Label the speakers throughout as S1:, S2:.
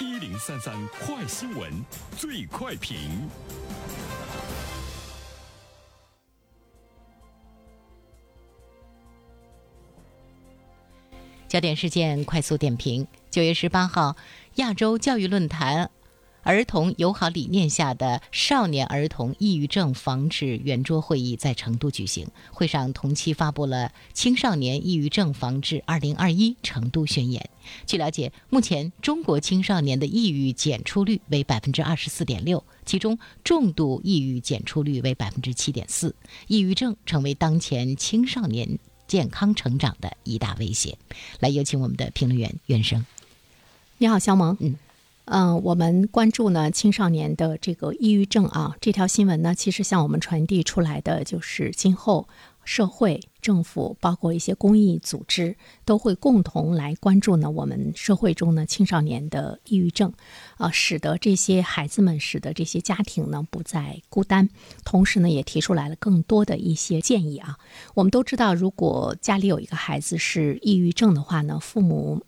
S1: 一零三三快新闻，最快评。
S2: 焦点事件快速点评：九月十八号，亚洲教育论坛。儿童友好理念下的少年儿童抑郁症防治圆桌会议在成都举行。会上同期发布了《青少年抑郁症防治二零二一成都宣言》。据了解，目前中国青少年的抑郁检出率为百分之二十四点六，其中重度抑郁检出率为百分之七点四。抑郁症成为当前青少年健康成长的一大威胁。来，有请我们的评论员袁生。
S3: 你好，肖萌。
S2: 嗯。
S3: 嗯，我们关注呢青少年的这个抑郁症啊，这条新闻呢，其实向我们传递出来的就是今后社会、政府，包括一些公益组织，都会共同来关注呢我们社会中呢青少年的抑郁症，啊，使得这些孩子们，使得这些家庭呢不再孤单，同时呢也提出来了更多的一些建议啊。我们都知道，如果家里有一个孩子是抑郁症的话呢，父母。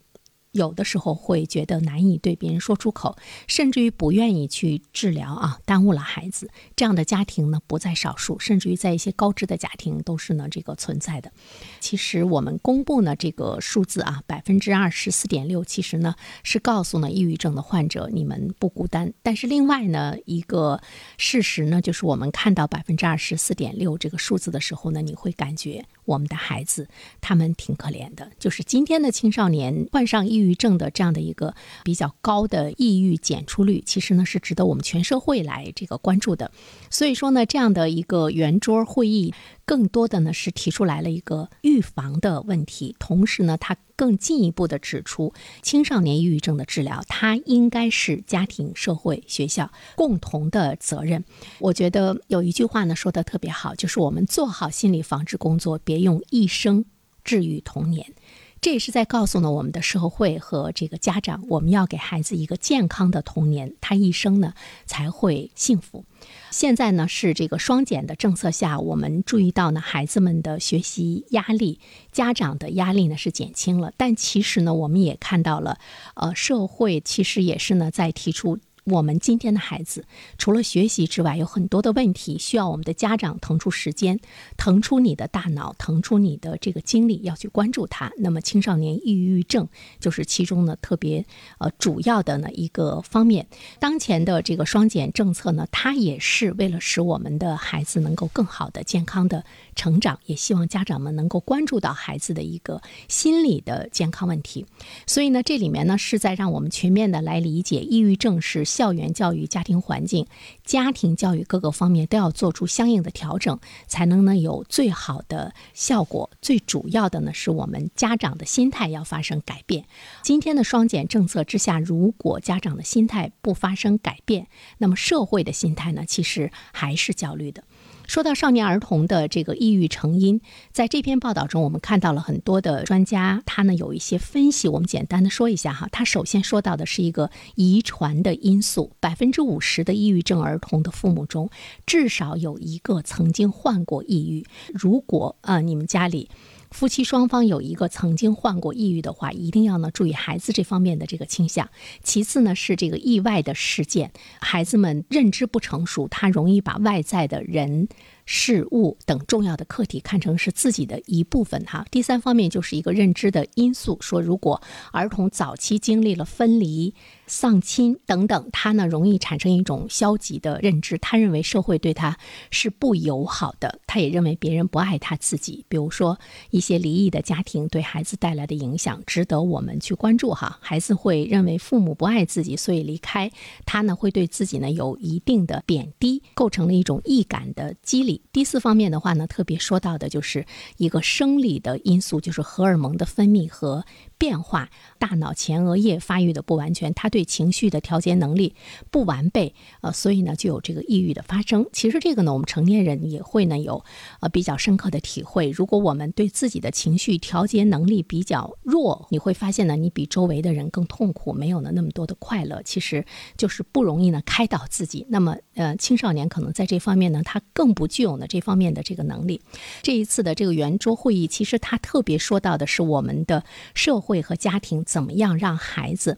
S3: 有的时候会觉得难以对别人说出口，甚至于不愿意去治疗啊，耽误了孩子。这样的家庭呢不在少数，甚至于在一些高知的家庭都是呢这个存在的。其实我们公布呢这个数字啊，百分之二十四点六，其实呢是告诉呢抑郁症的患者你们不孤单。但是另外呢一个事实呢，就是我们看到百分之二十四点六这个数字的时候呢，你会感觉我们的孩子他们挺可怜的。就是今天的青少年患上抑郁。症的这样的一个比较高的抑郁检出率，其实呢是值得我们全社会来这个关注的。所以说呢，这样的一个圆桌会议，更多的呢是提出来了一个预防的问题，同时呢，他更进一步的指出，青少年抑郁症的治疗，它应该是家庭、社会、学校共同的责任。我觉得有一句话呢说的特别好，就是我们做好心理防治工作，别用一生治愈童年。这也是在告诉呢我们的社会和这个家长，我们要给孩子一个健康的童年，他一生呢才会幸福。现在呢是这个双减的政策下，我们注意到呢孩子们的学习压力，家长的压力呢是减轻了，但其实呢我们也看到了，呃社会其实也是呢在提出。我们今天的孩子，除了学习之外，有很多的问题需要我们的家长腾出时间，腾出你的大脑，腾出你的这个精力，要去关注他。那么，青少年抑郁症就是其中呢特别呃主要的呢一个方面。当前的这个双减政策呢，它也是为了使我们的孩子能够更好的健康的成长，也希望家长们能够关注到孩子的一个心理的健康问题。所以呢，这里面呢是在让我们全面的来理解抑郁症是。校园教育、家庭环境、家庭教育各个方面都要做出相应的调整，才能呢有最好的效果。最主要的呢是我们家长的心态要发生改变。今天的双减政策之下，如果家长的心态不发生改变，那么社会的心态呢，其实还是焦虑的。说到少年儿童的这个抑郁成因，在这篇报道中，我们看到了很多的专家，他呢有一些分析，我们简单的说一下哈。他首先说到的是一个遗传的因素，百分之五十的抑郁症儿童的父母中，至少有一个曾经患过抑郁。如果啊，你们家里。夫妻双方有一个曾经患过抑郁的话，一定要呢注意孩子这方面的这个倾向。其次呢是这个意外的事件，孩子们认知不成熟，他容易把外在的人。事物等重要的课题看成是自己的一部分哈。第三方面就是一个认知的因素，说如果儿童早期经历了分离、丧亲等等，他呢容易产生一种消极的认知，他认为社会对他是不友好的，他也认为别人不爱他自己。比如说一些离异的家庭对孩子带来的影响，值得我们去关注哈。孩子会认为父母不爱自己，所以离开他呢，会对自己呢有一定的贬低，构成了一种易感的机理。第四方面的话呢，特别说到的就是一个生理的因素，就是荷尔蒙的分泌和。变化，大脑前额叶发育的不完全，他对情绪的调节能力不完备，呃，所以呢就有这个抑郁的发生。其实这个呢，我们成年人也会呢有呃比较深刻的体会。如果我们对自己的情绪调节能力比较弱，你会发现呢，你比周围的人更痛苦，没有了那么多的快乐，其实就是不容易呢开导自己。那么，呃，青少年可能在这方面呢，他更不具有呢这方面的这个能力。这一次的这个圆桌会议，其实他特别说到的是我们的社。会会和家庭怎么样让孩子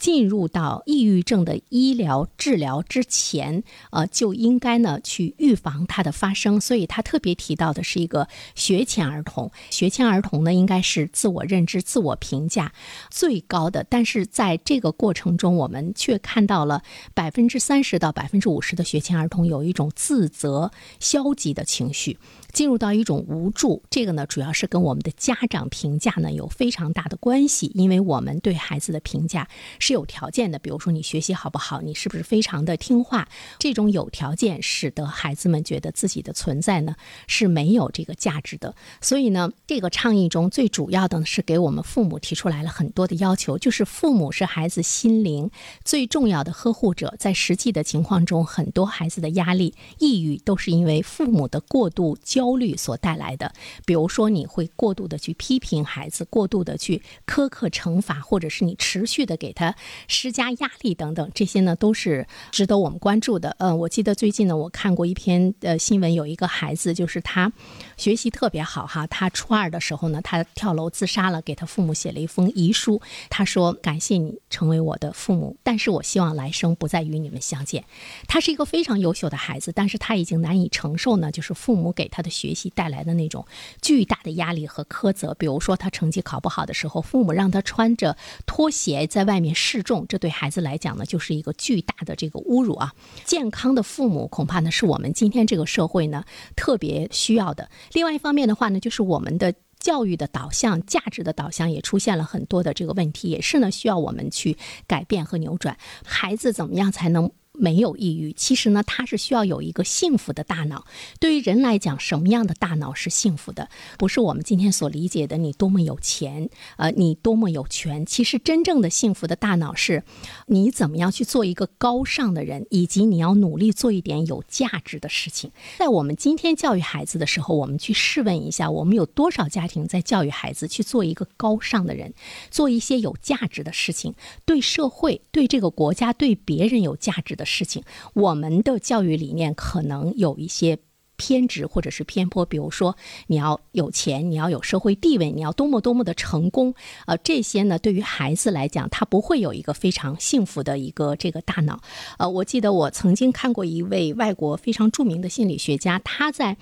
S3: 进入到抑郁症的医疗治疗之前，呃，就应该呢去预防它的发生。所以他特别提到的是一个学前儿童，学前儿童呢应该是自我认知、自我评价最高的，但是在这个过程中，我们却看到了百分之三十到百分之五十的学前儿童有一种自责、消极的情绪。进入到一种无助，这个呢，主要是跟我们的家长评价呢有非常大的关系，因为我们对孩子的评价是是有条件的，比如说你学习好不好，你是不是非常的听话，这种有条件使得孩子们觉得自己的存在呢是没有这个价值的。所以呢，这个倡议中最主要的是给我们父母提出来了很多的要求，就是父母是孩子心灵最重要的呵护者，在实际的情况中，很多孩子的压力、抑郁都是因为父母的过度焦。焦虑所带来的，比如说你会过度的去批评孩子，过度的去苛刻惩罚，或者是你持续的给他施加压力等等，这些呢都是值得我们关注的。嗯，我记得最近呢，我看过一篇呃新闻，有一个孩子就是他学习特别好哈，他初二的时候呢，他跳楼自杀了，给他父母写了一封遗书，他说感谢你成为我的父母，但是我希望来生不再与你们相见。他是一个非常优秀的孩子，但是他已经难以承受呢，就是父母给他的。学习带来的那种巨大的压力和苛责，比如说他成绩考不好的时候，父母让他穿着拖鞋在外面示众，这对孩子来讲呢，就是一个巨大的这个侮辱啊！健康的父母恐怕呢，是我们今天这个社会呢特别需要的。另外一方面的话呢，就是我们的教育的导向、价值的导向也出现了很多的这个问题，也是呢需要我们去改变和扭转。孩子怎么样才能？没有抑郁，其实呢，他是需要有一个幸福的大脑。对于人来讲，什么样的大脑是幸福的？不是我们今天所理解的你多么有钱，呃，你多么有权。其实真正的幸福的大脑是，你怎么样去做一个高尚的人，以及你要努力做一点有价值的事情。在我们今天教育孩子的时候，我们去试问一下，我们有多少家庭在教育孩子去做一个高尚的人，做一些有价值的事情，对社会、对这个国家、对别人有价值的。事情，我们的教育理念可能有一些。偏执或者是偏颇，比如说你要有钱，你要有社会地位，你要多么多么的成功，呃，这些呢，对于孩子来讲，他不会有一个非常幸福的一个这个大脑。呃，我记得我曾经看过一位外国非常著名的心理学家，他在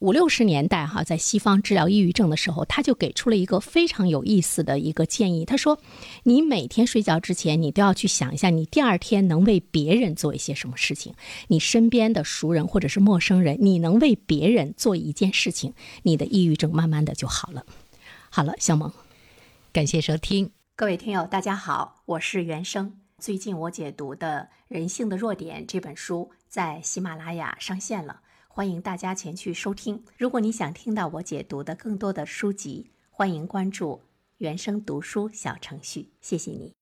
S3: 五六十年代哈，在西方治疗抑郁症的时候，他就给出了一个非常有意思的一个建议。他说，你每天睡觉之前，你都要去想一下，你第二天能为别人做一些什么事情，你身边的熟人或者是陌生人，你能为。为别人做一件事情，你的抑郁症慢慢的就好了。好了，小萌，
S2: 感谢收听，
S3: 各位听友，大家好，我是原生。最近我解读的《人性的弱点》这本书在喜马拉雅上线了，欢迎大家前去收听。如果你想听到我解读的更多的书籍，欢迎关注原生读书小程序。谢谢你。